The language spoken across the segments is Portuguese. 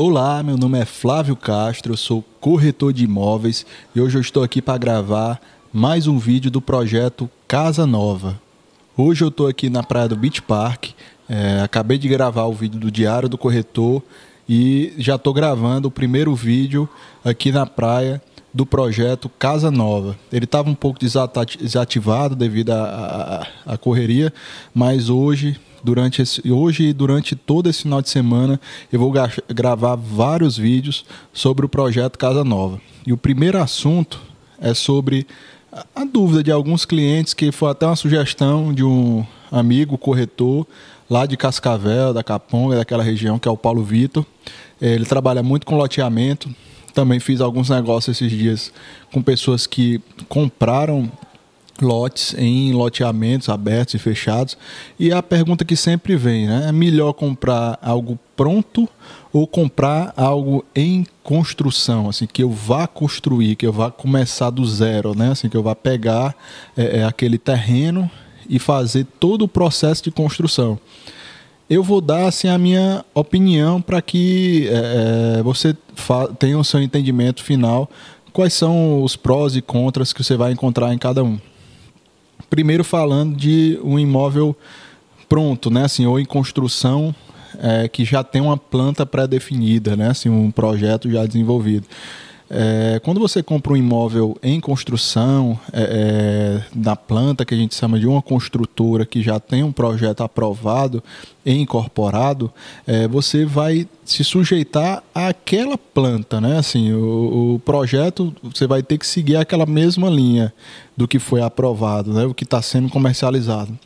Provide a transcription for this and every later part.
Olá, meu nome é Flávio Castro, eu sou corretor de imóveis e hoje eu estou aqui para gravar mais um vídeo do projeto Casa Nova. Hoje eu estou aqui na praia do Beach Park, é, acabei de gravar o vídeo do Diário do Corretor e já estou gravando o primeiro vídeo aqui na praia do projeto Casa Nova. Ele estava um pouco desativado devido à correria, mas hoje durante esse, hoje e durante todo esse final de semana eu vou gravar vários vídeos sobre o projeto Casa Nova. E o primeiro assunto é sobre a dúvida de alguns clientes, que foi até uma sugestão de um amigo corretor lá de Cascavel, da Caponga, daquela região, que é o Paulo Vitor. Ele trabalha muito com loteamento. Também fiz alguns negócios esses dias com pessoas que compraram lotes em loteamentos abertos e fechados. E a pergunta que sempre vem, né? É melhor comprar algo pronto ou comprar algo em construção, assim, que eu vá construir, que eu vá começar do zero, né? Assim, que eu vá pegar é, é, aquele terreno e fazer todo o processo de construção. Eu vou dar assim a minha opinião para que é, é você tenha o seu entendimento final. Quais são os prós e contras que você vai encontrar em cada um? Primeiro falando de um imóvel pronto, né? Assim, ou em construção é, que já tem uma planta pré-definida, né? Assim, um projeto já desenvolvido. É, quando você compra um imóvel em construção, é, é, na planta que a gente chama de uma construtora que já tem um projeto aprovado e incorporado, é, você vai se sujeitar àquela planta, né? Assim, o, o, projeto você vai ter que seguir aquela mesma linha do que foi aprovado, né? O que está sendo comercializado.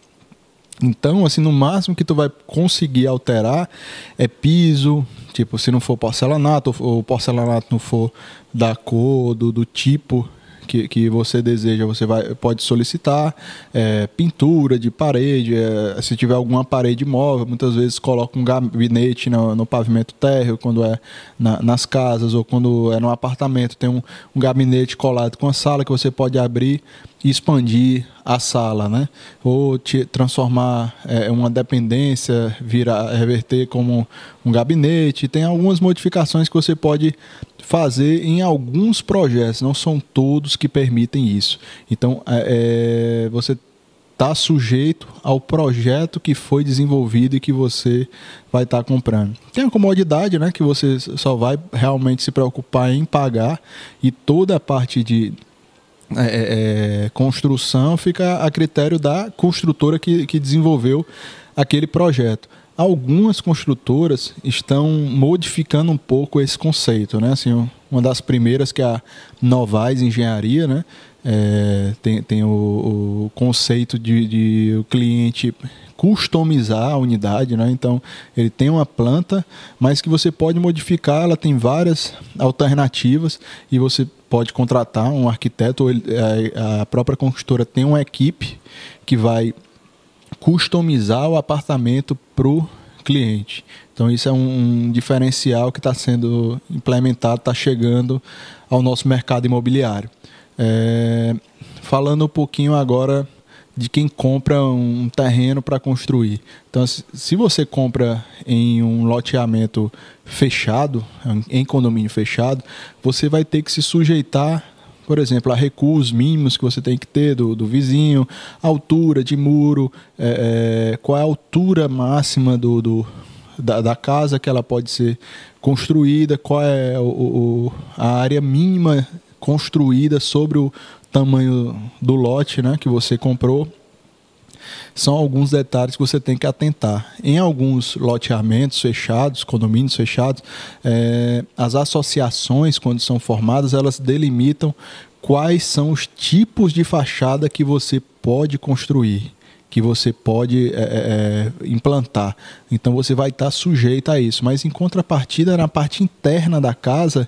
Então, assim, no máximo que tu vai conseguir alterar é piso, tipo, se não for porcelanato, ou porcelanato não for da cor, do, do tipo que, que você deseja, você vai, pode solicitar é, pintura de parede, é, se tiver alguma parede móvel, muitas vezes coloca um gabinete no, no pavimento térreo, quando é na, nas casas, ou quando é no apartamento, tem um, um gabinete colado com a sala que você pode abrir e expandir a sala, né? Ou te transformar é, uma dependência, virar, reverter como um gabinete. Tem algumas modificações que você pode fazer em alguns projetos, não são todos que permitem isso. Então, é, é você está sujeito ao projeto que foi desenvolvido e que você vai estar tá comprando. Tem a comodidade, né, que você só vai realmente se preocupar em pagar e toda a parte de é, é, é construção fica a critério da construtora que, que desenvolveu aquele projeto algumas construtoras estão modificando um pouco esse conceito, né? Assim, uma das primeiras que é a Novais Engenharia, né? É, tem, tem o, o conceito de, de, o cliente customizar a unidade, né? Então ele tem uma planta, mas que você pode modificar, ela tem várias alternativas e você pode contratar um arquiteto, ou ele, a, a própria construtora tem uma equipe que vai customizar o apartamento para o cliente. Então isso é um, um diferencial que está sendo implementado, está chegando ao nosso mercado imobiliário. É, falando um pouquinho agora de quem compra um terreno para construir. Então, se você compra em um loteamento fechado, em condomínio fechado, você vai ter que se sujeitar por exemplo, a recuos mínimos que você tem que ter do, do vizinho, altura de muro, é, é, qual é a altura máxima do, do da, da, casa que ela pode ser construída, qual é o, o, a área mínima construída sobre o tamanho do lote né, que você comprou são alguns detalhes que você tem que atentar. Em alguns loteamentos fechados, condomínios fechados, é, as associações, quando são formadas, elas delimitam quais são os tipos de fachada que você pode construir que você pode é, é, implantar. Então você vai estar sujeito a isso. Mas em contrapartida, na parte interna da casa,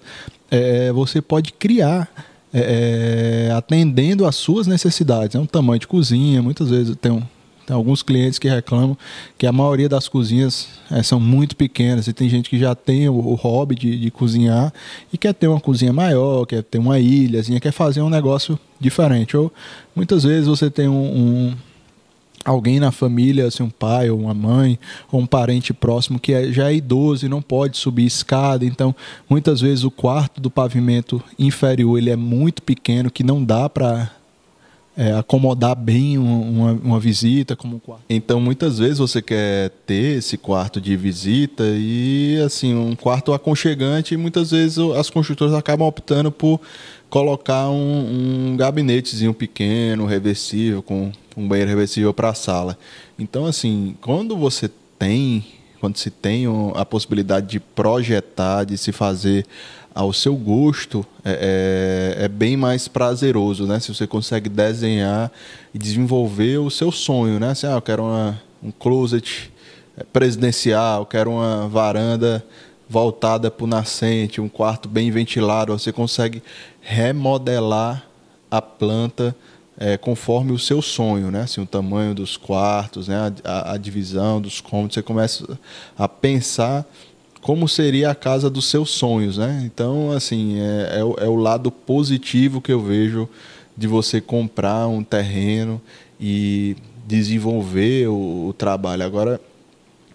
é, você pode criar é, atendendo às suas necessidades. É um tamanho de cozinha, muitas vezes tem um, tem alguns clientes que reclamam que a maioria das cozinhas é, são muito pequenas e tem gente que já tem o, o hobby de, de, cozinhar e quer ter uma cozinha maior, quer ter uma ilhazinha, quer fazer um negócio diferente. Ou muitas vezes você tem um, um alguém na família, assim, um pai ou uma mãe ou um parente próximo que é, já é idoso e não pode subir escada, então muitas vezes o quarto do pavimento inferior ele é muito pequeno que não dá para é, acomodar bem uma, uma, visita como um quarto. Então, muitas vezes você quer ter esse quarto de visita e, assim, um quarto aconchegante e muitas vezes as construtoras acabam optando por colocar um, um gabinetezinho pequeno, reversível, com um banheiro reversível para a sala. Então, assim, quando você tem, quando se tem a possibilidade de projetar, de se fazer ao seu gosto, é, é, é, bem mais prazeroso, né? Se você consegue desenhar e desenvolver o seu sonho, né? Assim, ah, eu quero uma, um closet é, presidencial, eu quero uma varanda voltada para o nascente, um quarto bem ventilado, você consegue remodelar a planta é, conforme o seu sonho, né? Assim, o tamanho dos quartos, né? a, a, a divisão dos cômodos, você começa a pensar como seria a casa dos seus sonhos, né? Então, assim, é, é, o, é o lado positivo que eu vejo de você comprar um terreno e desenvolver o, o trabalho. Agora,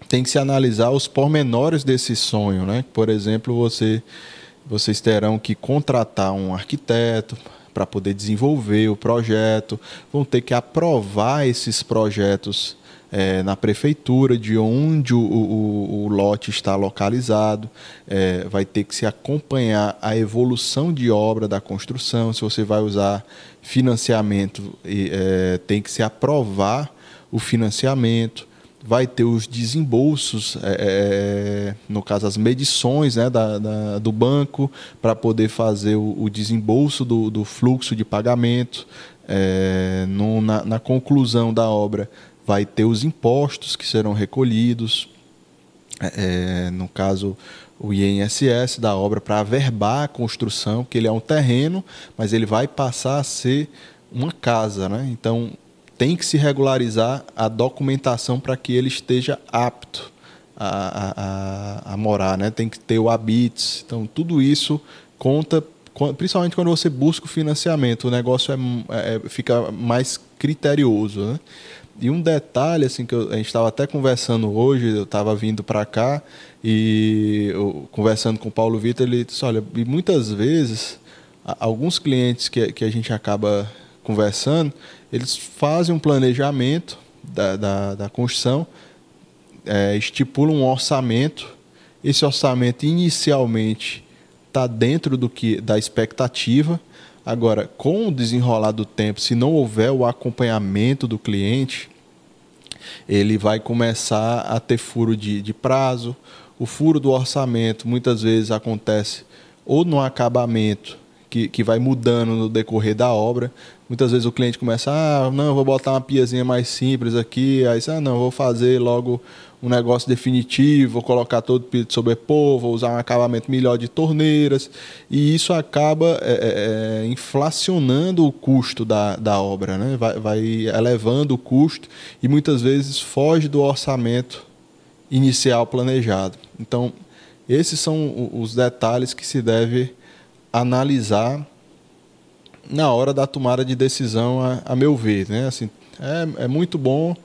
tem que se analisar os pormenores desse sonho, né? Por exemplo, você, vocês terão que contratar um arquiteto para poder desenvolver o projeto, vão ter que aprovar esses projetos é, na prefeitura de onde o, o, o lote está localizado, é, vai ter que se acompanhar a evolução de obra da construção. Se você vai usar financiamento, é, tem que se aprovar o financiamento. Vai ter os desembolsos, é, é, no caso, as medições né, da, da do banco, para poder fazer o, o desembolso do, do, fluxo de pagamento. É, no, na, na conclusão da obra, vai ter os impostos que serão recolhidos, é, é no caso o INSS da obra para averbar a construção, que ele é um terreno, mas ele vai passar a ser uma casa, né? Então tem que se regularizar a documentação para que ele esteja apto a, a, a, morar, né? Tem que ter o habites, então tudo isso conta principalmente quando você busca o financiamento, o negócio é, é fica mais criterioso. Né? E um detalhe, assim, que eu, a gente estava até conversando hoje, eu estava vindo para cá e eu, conversando com o Paulo Vitor, ele disse, olha, e muitas vezes, alguns clientes que, que a gente acaba conversando, eles fazem um planejamento da, da, da construção, é, estipulam um orçamento, esse orçamento inicialmente está dentro do que da expectativa, Agora, com o desenrolar do tempo, se não houver o acompanhamento do cliente, ele vai começar a ter furo de, de prazo. O furo do orçamento muitas vezes acontece ou no acabamento, que, que vai mudando no decorrer da obra. Muitas vezes o cliente começa, ah, não, vou botar uma piazinha mais simples aqui, aí, ah, não, vou fazer logo um negócio definitivo, vou colocar todo o piso sobrepor, vou usar um acabamento melhor de torneiras, e isso acaba é, é, é, inflacionando o custo da, da obra, né? vai, vai elevando o custo e muitas vezes foge do orçamento inicial planejado. Então, esses são os detalhes que se deve analisar na hora da tomada de decisão, a, a meu ver. Né? Assim, é, é muito bom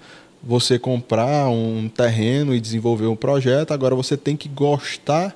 você comprar um terreno e desenvolver um projeto, agora você tem que gostar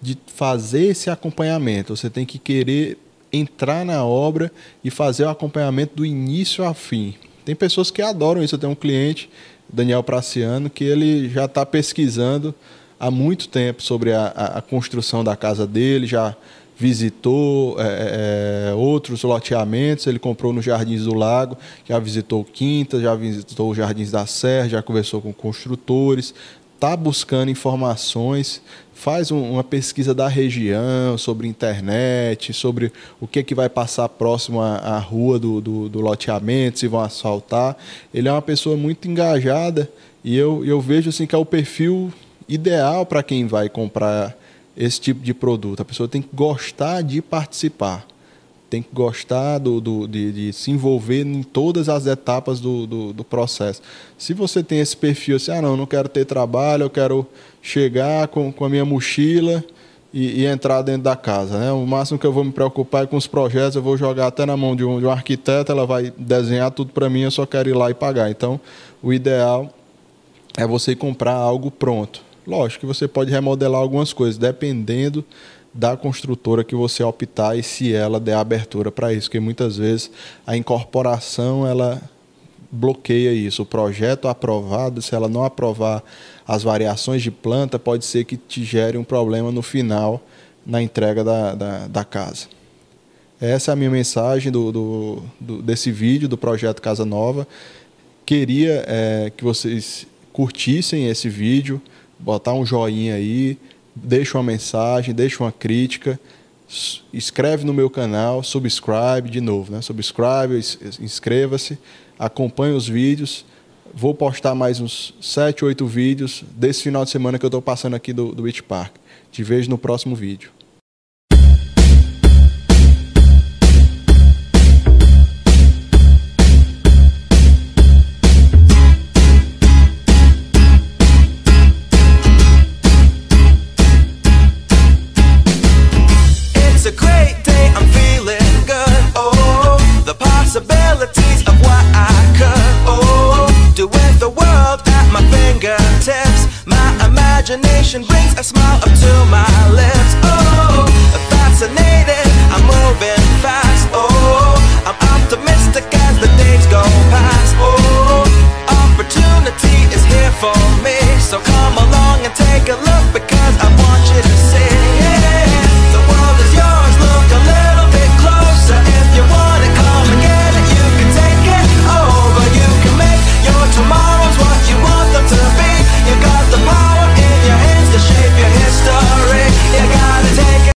de fazer esse acompanhamento, você tem que querer entrar na obra e fazer o acompanhamento do início ao fim. Tem pessoas que adoram isso. Eu tenho um cliente, Daniel Praciano, que ele já está pesquisando há muito tempo sobre a, a, a construção da casa dele, já visitou é, é, outros loteamentos, ele comprou no Jardins do Lago, já visitou Quinta, já visitou os Jardins da Serra, já conversou com construtores, está buscando informações, faz um, uma pesquisa da região, sobre internet, sobre o que, é que vai passar próximo à, à rua do, do, do, loteamento, se vão asfaltar. Ele é uma pessoa muito engajada e eu, eu vejo assim que é o perfil ideal para quem vai comprar esse tipo de produto. A pessoa tem que gostar de participar, tem que gostar do, do de, de, se envolver em todas as etapas do, do, do, processo. Se você tem esse perfil assim, ah, não, não quero ter trabalho, eu quero chegar com, com a minha mochila e, e, entrar dentro da casa. Né? O máximo que eu vou me preocupar é com os projetos, eu vou jogar até na mão de um, de um arquiteto, ela vai desenhar tudo para mim, eu só quero ir lá e pagar. Então, o ideal é você comprar algo pronto. Lógico que você pode remodelar algumas coisas, dependendo da construtora que você optar e se ela der abertura para isso, porque muitas vezes a incorporação ela bloqueia isso. O projeto aprovado, se ela não aprovar as variações de planta, pode ser que te gere um problema no final na entrega da, da, da casa. Essa é a minha mensagem do, do, do, desse vídeo do projeto Casa Nova. Queria é, que vocês curtissem esse vídeo, botar um joinha aí, deixa uma mensagem, deixa uma crítica, escreve no meu canal, subscribe de novo, né? Subscribe, inscreva-se, acompanhe os vídeos. Vou postar mais uns 7, 8 vídeos desse final de semana que eu estou passando aqui do, do Beach Park. Te vejo no próximo vídeo. Imagination brings a smile up to my lips. Oh, fascinated, I'm